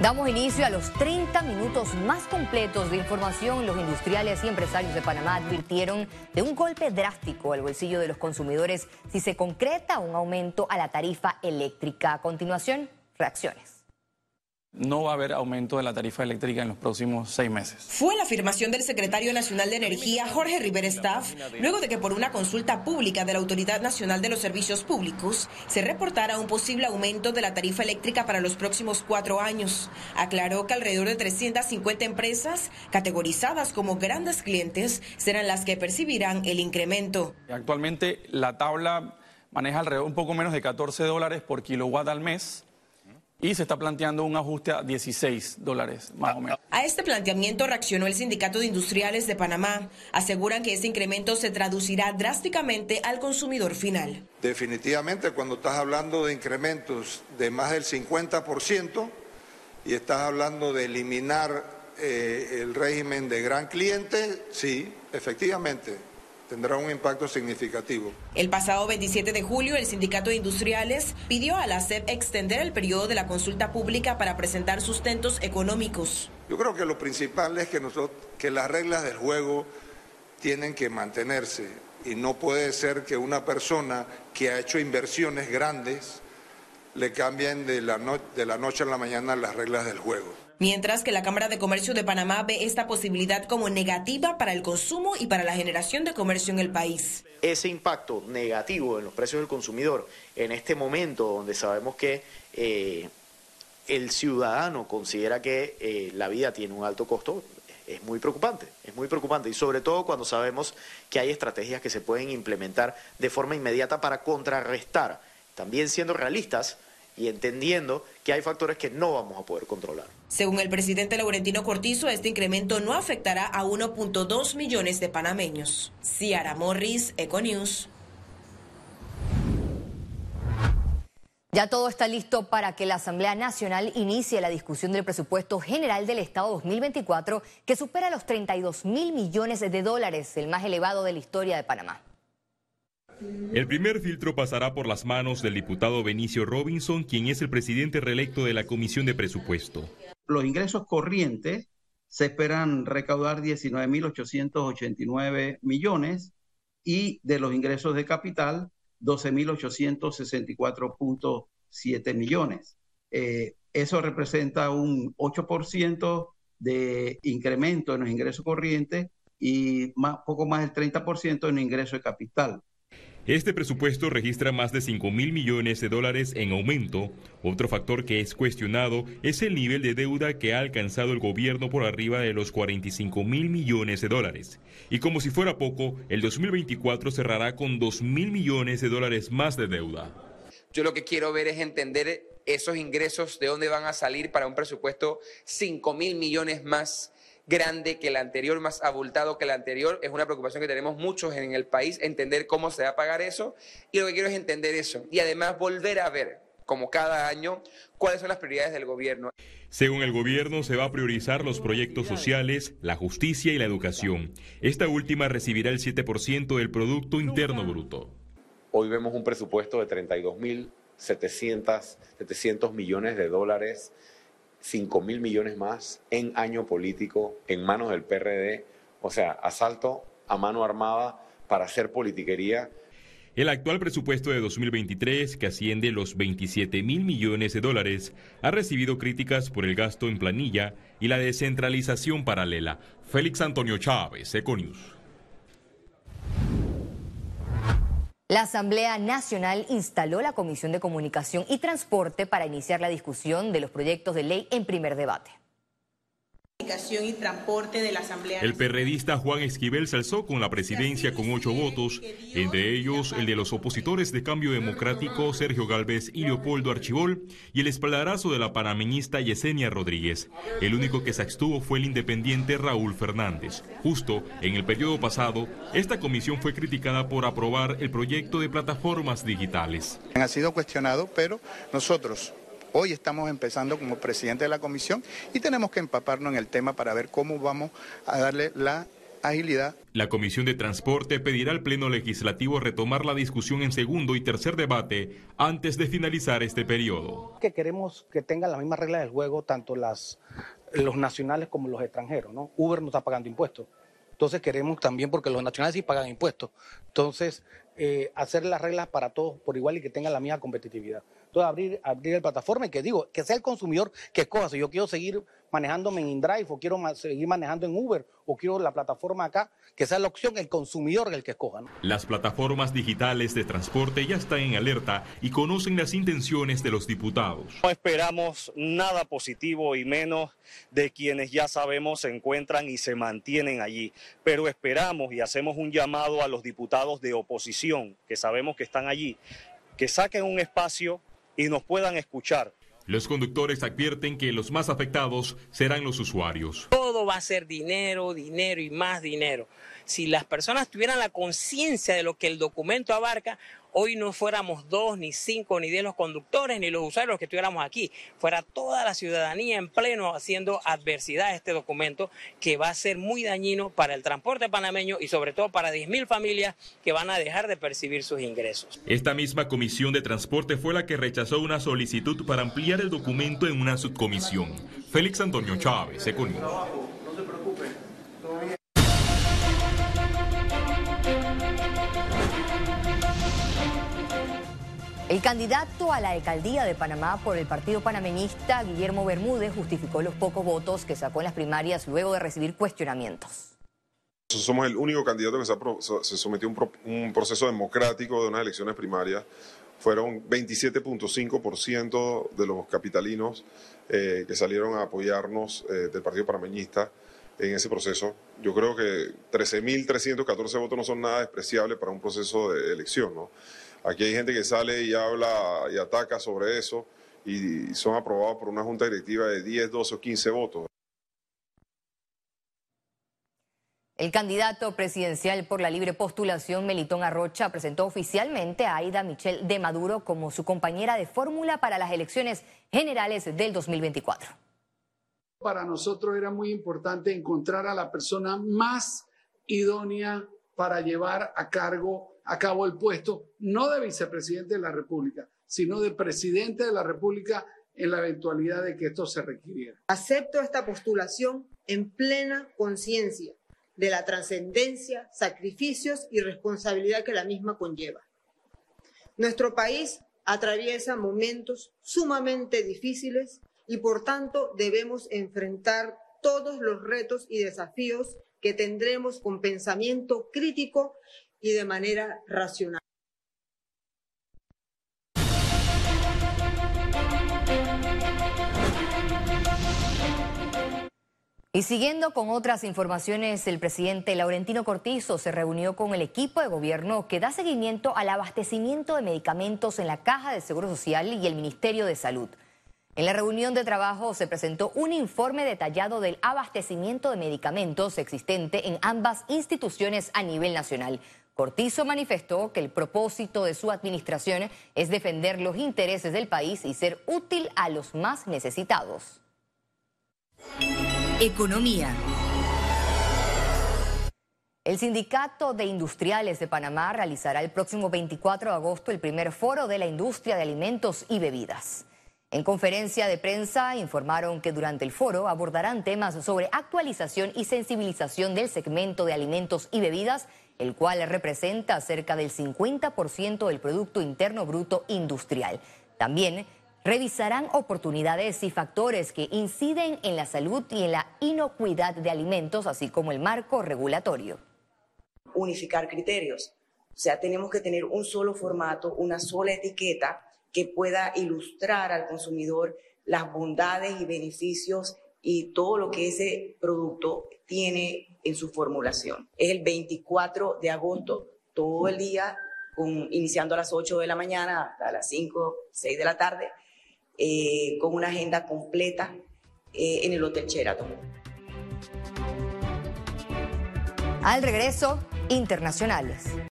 Damos inicio a los 30 minutos más completos de información. Los industriales y empresarios de Panamá advirtieron de un golpe drástico al bolsillo de los consumidores si se concreta un aumento a la tarifa eléctrica. A continuación, reacciones no va a haber aumento de la tarifa eléctrica en los próximos seis meses. Fue la afirmación del secretario nacional de Energía, Jorge Rivera Staff, luego de que por una consulta pública de la Autoridad Nacional de los Servicios Públicos se reportara un posible aumento de la tarifa eléctrica para los próximos cuatro años. Aclaró que alrededor de 350 empresas, categorizadas como grandes clientes, serán las que percibirán el incremento. Actualmente la tabla maneja alrededor un poco menos de 14 dólares por kilowatt al mes y se está planteando un ajuste a 16 dólares más o menos. A este planteamiento reaccionó el Sindicato de Industriales de Panamá. Aseguran que este incremento se traducirá drásticamente al consumidor final. Definitivamente, cuando estás hablando de incrementos de más del 50% y estás hablando de eliminar eh, el régimen de gran cliente, sí, efectivamente, tendrá un impacto significativo. El pasado 27 de julio, el Sindicato de Industriales pidió a la SEP extender el periodo de la consulta pública para presentar sustentos económicos. Yo creo que lo principal es que, nosotros, que las reglas del juego tienen que mantenerse y no puede ser que una persona que ha hecho inversiones grandes le cambien de la, de la noche a la mañana las reglas del juego mientras que la Cámara de Comercio de Panamá ve esta posibilidad como negativa para el consumo y para la generación de comercio en el país. Ese impacto negativo en los precios del consumidor en este momento donde sabemos que eh, el ciudadano considera que eh, la vida tiene un alto costo, es muy preocupante, es muy preocupante y sobre todo cuando sabemos que hay estrategias que se pueden implementar de forma inmediata para contrarrestar, también siendo realistas, y entendiendo que hay factores que no vamos a poder controlar. Según el presidente Laurentino Cortizo, este incremento no afectará a 1.2 millones de panameños. Ciara Morris, Econews. Ya todo está listo para que la Asamblea Nacional inicie la discusión del presupuesto general del Estado 2024, que supera los 32 mil millones de dólares, el más elevado de la historia de Panamá. El primer filtro pasará por las manos del diputado Benicio Robinson, quien es el presidente reelecto de la Comisión de Presupuesto. Los ingresos corrientes se esperan recaudar 19.889 millones y de los ingresos de capital 12.864.7 millones. Eh, eso representa un 8% de incremento en los ingresos corrientes y poco más del 30% en el ingreso de capital. Este presupuesto registra más de 5 mil millones de dólares en aumento. Otro factor que es cuestionado es el nivel de deuda que ha alcanzado el gobierno por arriba de los 45 mil millones de dólares. Y como si fuera poco, el 2024 cerrará con 2 mil millones de dólares más de deuda. Yo lo que quiero ver es entender esos ingresos, de dónde van a salir para un presupuesto 5 mil millones más grande que el anterior, más abultado que el anterior. Es una preocupación que tenemos muchos en el país, entender cómo se va a pagar eso. Y lo que quiero es entender eso. Y además volver a ver, como cada año, cuáles son las prioridades del gobierno. Según el gobierno, se va a priorizar los proyectos sociales, la justicia y la educación. Esta última recibirá el 7% del Producto Interno Bruto. Hoy vemos un presupuesto de 32.700 millones de dólares 5 mil millones más en año político en manos del PRD, o sea, asalto a mano armada para hacer politiquería. El actual presupuesto de 2023, que asciende los 27 mil millones de dólares, ha recibido críticas por el gasto en planilla y la descentralización paralela. Félix Antonio Chávez, Econius. La Asamblea Nacional instaló la Comisión de Comunicación y Transporte para iniciar la discusión de los proyectos de ley en primer debate y Transporte de la Asamblea. El perredista Juan Esquivel se alzó con la presidencia con ocho votos, entre ellos el de los opositores de Cambio Democrático Sergio Galvez y Leopoldo Archibol, y el espaldarazo de la panameñista Yesenia Rodríguez. El único que se abstuvo fue el independiente Raúl Fernández. Justo en el periodo pasado, esta comisión fue criticada por aprobar el proyecto de plataformas digitales. Ha sido cuestionado, pero nosotros Hoy estamos empezando como presidente de la comisión y tenemos que empaparnos en el tema para ver cómo vamos a darle la agilidad. La Comisión de Transporte pedirá al Pleno Legislativo retomar la discusión en segundo y tercer debate antes de finalizar este periodo. Que queremos que tengan las mismas reglas del juego tanto las, los nacionales como los extranjeros. ¿no? Uber no está pagando impuestos. Entonces queremos también, porque los nacionales sí pagan impuestos, entonces eh, hacer las reglas para todos por igual y que tengan la misma competitividad. Entonces abrir, abrir el plataforma y que digo, que sea el consumidor que escoja. Si yo quiero seguir manejándome en InDrive o quiero seguir manejando en Uber o quiero la plataforma acá, que sea la opción el consumidor el que escoja. Las plataformas digitales de transporte ya están en alerta y conocen las intenciones de los diputados. No esperamos nada positivo y menos de quienes ya sabemos se encuentran y se mantienen allí, pero esperamos y hacemos un llamado a los diputados de oposición que sabemos que están allí, que saquen un espacio y nos puedan escuchar los conductores advierten que los más afectados serán los usuarios. Todo va a ser dinero, dinero y más dinero. Si las personas tuvieran la conciencia de lo que el documento abarca, hoy no fuéramos dos, ni cinco, ni diez los conductores, ni los usuarios que estuviéramos aquí. Fuera toda la ciudadanía en pleno haciendo adversidad a este documento que va a ser muy dañino para el transporte panameño y sobre todo para 10.000 familias que van a dejar de percibir sus ingresos. Esta misma comisión de transporte fue la que rechazó una solicitud para ampliar el documento en una subcomisión. Félix Antonio Chávez, Economía. El candidato a la alcaldía de Panamá por el partido panameñista, Guillermo Bermúdez, justificó los pocos votos que sacó en las primarias luego de recibir cuestionamientos. Somos el único candidato que se, sometió a un, proceso democrático de unas elecciones primarias. Fueron 27.5% de los capitalinos eh, que salieron a apoyarnos eh, del partido panameñista en ese proceso. Yo creo que 13.314 votos no son nada despreciables para un proceso de elección. ¿no? Aquí hay gente que sale y habla y ataca sobre eso y son aprobados por una junta directiva de 10, 12 o 15 votos. El candidato presidencial por la libre postulación, Melitón Arrocha, presentó oficialmente a Aida Michelle de Maduro como su compañera de fórmula para las elecciones generales del 2024. Para nosotros era muy importante encontrar a la persona más idónea para llevar a cargo a cabo el puesto no de vicepresidente de la República, sino de presidente de la República en la eventualidad de que esto se requiriera. Acepto esta postulación en plena conciencia de la trascendencia, sacrificios y responsabilidad que la misma conlleva. Nuestro país atraviesa momentos sumamente difíciles y por tanto debemos enfrentar todos los retos y desafíos que tendremos con pensamiento crítico y de manera racional. Y siguiendo con otras informaciones, el presidente Laurentino Cortizo se reunió con el equipo de gobierno que da seguimiento al abastecimiento de medicamentos en la Caja de Seguro Social y el Ministerio de Salud. En la reunión de trabajo se presentó un informe detallado del abastecimiento de medicamentos existente en ambas instituciones a nivel nacional. Cortizo manifestó que el propósito de su administración es defender los intereses del país y ser útil a los más necesitados. Economía. El Sindicato de Industriales de Panamá realizará el próximo 24 de agosto el primer foro de la industria de alimentos y bebidas. En conferencia de prensa informaron que durante el foro abordarán temas sobre actualización y sensibilización del segmento de alimentos y bebidas el cual representa cerca del 50% del Producto Interno Bruto Industrial. También revisarán oportunidades y factores que inciden en la salud y en la inocuidad de alimentos, así como el marco regulatorio. Unificar criterios. O sea, tenemos que tener un solo formato, una sola etiqueta que pueda ilustrar al consumidor las bondades y beneficios y todo lo que ese producto tiene en su formulación. Es el 24 de agosto, todo el día, con, iniciando a las 8 de la mañana a las 5, 6 de la tarde, eh, con una agenda completa eh, en el Hotel Sheraton. Al regreso, internacionales.